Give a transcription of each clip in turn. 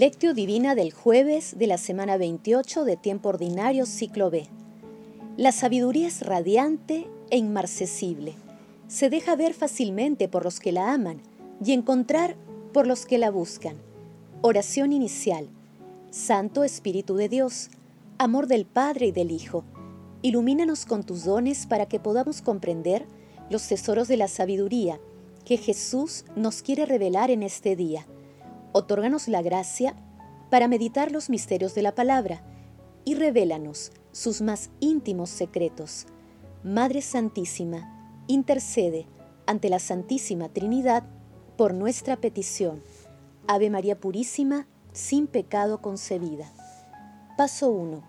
Lectio Divina del jueves de la semana 28 de tiempo ordinario ciclo B. La sabiduría es radiante e inmarcesible. Se deja ver fácilmente por los que la aman y encontrar por los que la buscan. Oración inicial. Santo Espíritu de Dios, amor del Padre y del Hijo, ilumínanos con tus dones para que podamos comprender los tesoros de la sabiduría que Jesús nos quiere revelar en este día Otórganos la gracia para meditar los misterios de la palabra y revélanos sus más íntimos secretos. Madre Santísima, intercede ante la Santísima Trinidad por nuestra petición. Ave María Purísima, sin pecado concebida. Paso 1.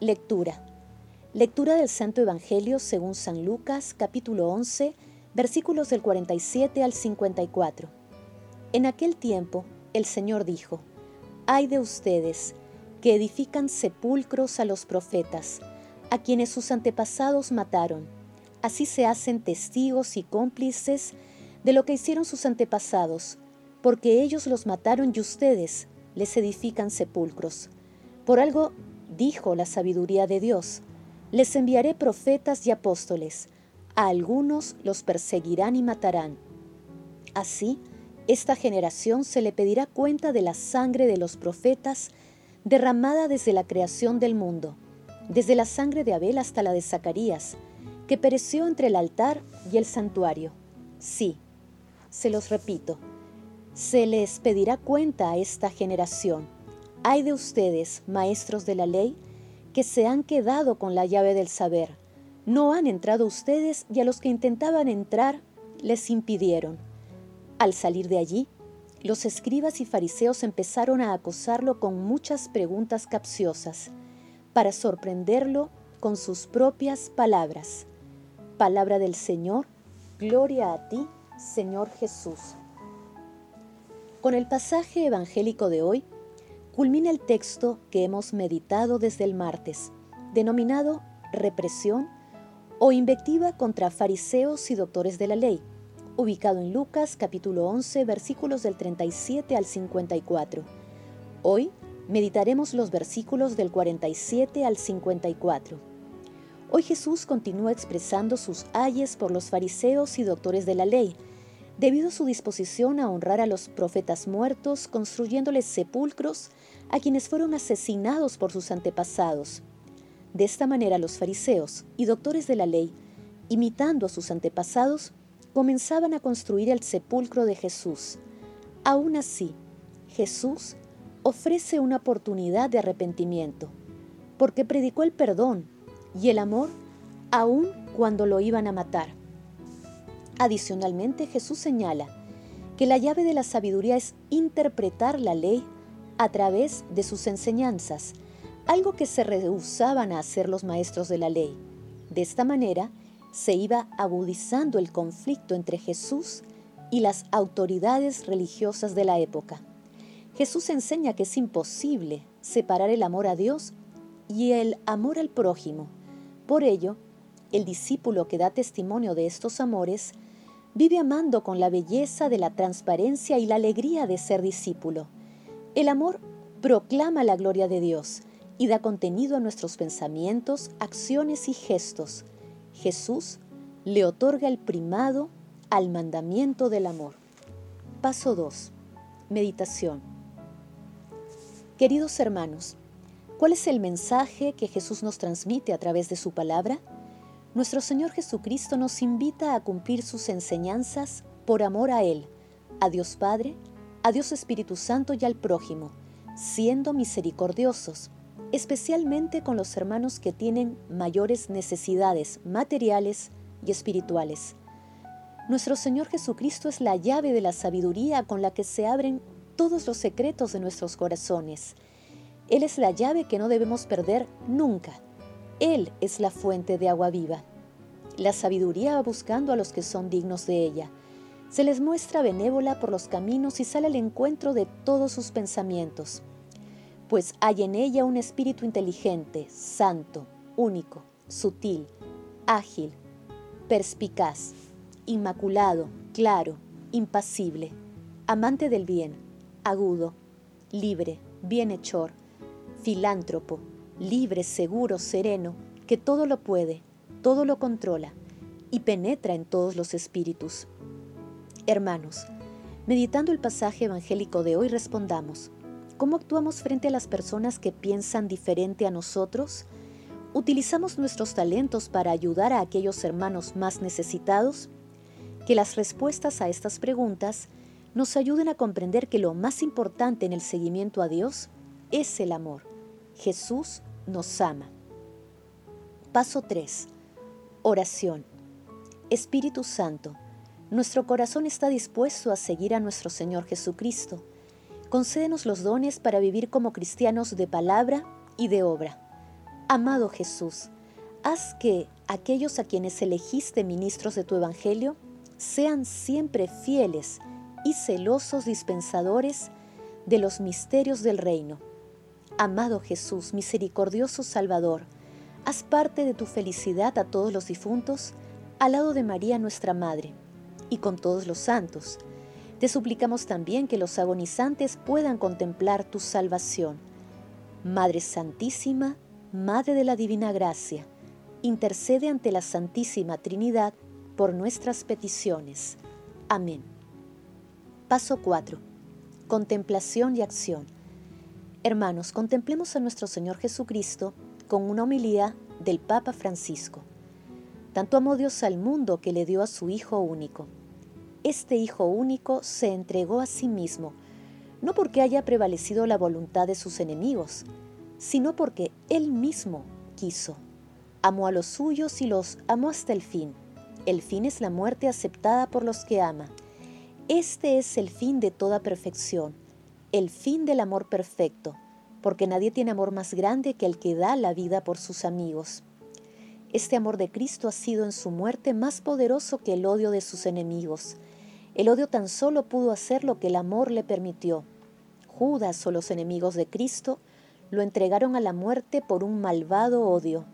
Lectura. Lectura del Santo Evangelio según San Lucas, capítulo 11, versículos del 47 al 54. En aquel tiempo, el Señor dijo, Ay de ustedes, que edifican sepulcros a los profetas, a quienes sus antepasados mataron. Así se hacen testigos y cómplices de lo que hicieron sus antepasados, porque ellos los mataron y ustedes les edifican sepulcros. Por algo dijo la sabiduría de Dios, les enviaré profetas y apóstoles, a algunos los perseguirán y matarán. Así, esta generación se le pedirá cuenta de la sangre de los profetas derramada desde la creación del mundo, desde la sangre de Abel hasta la de Zacarías, que pereció entre el altar y el santuario. Sí, se los repito, se les pedirá cuenta a esta generación. Hay de ustedes, maestros de la ley, que se han quedado con la llave del saber. No han entrado ustedes y a los que intentaban entrar les impidieron. Al salir de allí, los escribas y fariseos empezaron a acosarlo con muchas preguntas capciosas para sorprenderlo con sus propias palabras. Palabra del Señor, gloria a ti, Señor Jesús. Con el pasaje evangélico de hoy, culmina el texto que hemos meditado desde el martes, denominado represión o invectiva contra fariseos y doctores de la ley ubicado en Lucas capítulo 11 versículos del 37 al 54. Hoy meditaremos los versículos del 47 al 54. Hoy Jesús continúa expresando sus ayes por los fariseos y doctores de la ley, debido a su disposición a honrar a los profetas muertos, construyéndoles sepulcros a quienes fueron asesinados por sus antepasados. De esta manera los fariseos y doctores de la ley, imitando a sus antepasados, comenzaban a construir el sepulcro de Jesús. Aún así, Jesús ofrece una oportunidad de arrepentimiento, porque predicó el perdón y el amor aún cuando lo iban a matar. Adicionalmente, Jesús señala que la llave de la sabiduría es interpretar la ley a través de sus enseñanzas, algo que se rehusaban a hacer los maestros de la ley. De esta manera, se iba agudizando el conflicto entre Jesús y las autoridades religiosas de la época. Jesús enseña que es imposible separar el amor a Dios y el amor al prójimo. Por ello, el discípulo que da testimonio de estos amores vive amando con la belleza de la transparencia y la alegría de ser discípulo. El amor proclama la gloria de Dios y da contenido a nuestros pensamientos, acciones y gestos. Jesús le otorga el primado al mandamiento del amor. Paso 2. Meditación. Queridos hermanos, ¿cuál es el mensaje que Jesús nos transmite a través de su palabra? Nuestro Señor Jesucristo nos invita a cumplir sus enseñanzas por amor a Él, a Dios Padre, a Dios Espíritu Santo y al prójimo, siendo misericordiosos especialmente con los hermanos que tienen mayores necesidades materiales y espirituales. Nuestro Señor Jesucristo es la llave de la sabiduría con la que se abren todos los secretos de nuestros corazones. Él es la llave que no debemos perder nunca. Él es la fuente de agua viva. La sabiduría va buscando a los que son dignos de ella. Se les muestra benévola por los caminos y sale al encuentro de todos sus pensamientos pues hay en ella un espíritu inteligente, santo, único, sutil, ágil, perspicaz, inmaculado, claro, impasible, amante del bien, agudo, libre, bienhechor, filántropo, libre, seguro, sereno, que todo lo puede, todo lo controla y penetra en todos los espíritus. Hermanos, meditando el pasaje evangélico de hoy respondamos, ¿cómo actuamos frente a las personas que piensan diferente a nosotros? ¿Utilizamos nuestros talentos para ayudar a aquellos hermanos más necesitados? Que las respuestas a estas preguntas nos ayuden a comprender que lo más importante en el seguimiento a Dios es el amor. Jesús nos ama. Paso 3. Oración. Espíritu Santo, nuestro corazón está dispuesto a seguir a nuestro Señor Jesucristo. Concédenos los dones para vivir como cristianos de palabra y de obra. Amado Jesús, haz que aquellos a quienes elegiste ministros de tu Evangelio sean siempre fieles y celosos dispensadores de los misterios del reino. Amado Jesús, misericordioso Salvador, haz parte de tu felicidad a todos los difuntos, al lado de María nuestra Madre, y con todos los santos. Te suplicamos también que los agonizantes puedan contemplar tu salvación. Madre Santísima, Madre de la Divina Gracia, intercede ante la Santísima Trinidad por nuestras peticiones. Amén. Paso 4. Contemplación y acción. Hermanos, contemplemos a nuestro Señor Jesucristo con una homilía del Papa Francisco. Tanto amó Dios al mundo que le dio a su Hijo único. Este Hijo único se entregó a sí mismo, no porque haya prevalecido la voluntad de sus enemigos, sino porque Él mismo quiso. Amó a los suyos y los amó hasta el fin. El fin es la muerte aceptada por los que ama. Este es el fin de toda perfección, el fin del amor perfecto, porque nadie tiene amor más grande que el que da la vida por sus amigos. Este amor de Cristo ha sido en su muerte más poderoso que el odio de sus enemigos. El odio tan solo pudo hacer lo que el amor le permitió. Judas o los enemigos de Cristo lo entregaron a la muerte por un malvado odio.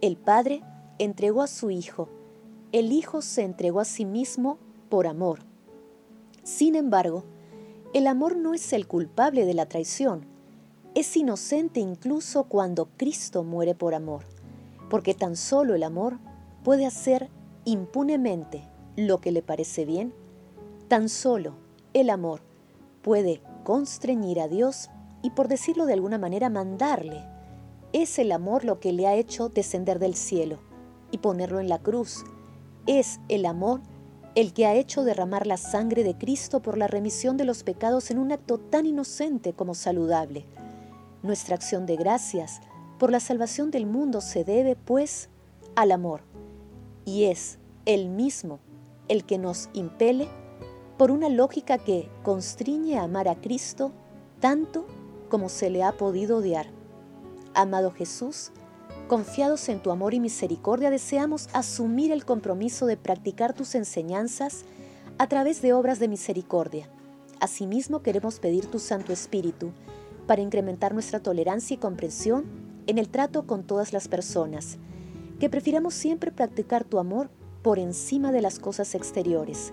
El Padre entregó a su Hijo. El Hijo se entregó a sí mismo por amor. Sin embargo, el amor no es el culpable de la traición. Es inocente incluso cuando Cristo muere por amor, porque tan solo el amor puede hacer impunemente lo que le parece bien. Tan solo el amor puede constreñir a Dios y por decirlo de alguna manera mandarle. Es el amor lo que le ha hecho descender del cielo y ponerlo en la cruz. Es el amor el que ha hecho derramar la sangre de Cristo por la remisión de los pecados en un acto tan inocente como saludable. Nuestra acción de gracias por la salvación del mundo se debe, pues, al amor, y es el mismo el que nos impele por una lógica que constriñe a amar a Cristo tanto como se le ha podido odiar. Amado Jesús, confiados en tu amor y misericordia, deseamos asumir el compromiso de practicar tus enseñanzas a través de obras de misericordia. Asimismo, queremos pedir tu Santo Espíritu para incrementar nuestra tolerancia y comprensión en el trato con todas las personas, que prefiramos siempre practicar tu amor por encima de las cosas exteriores.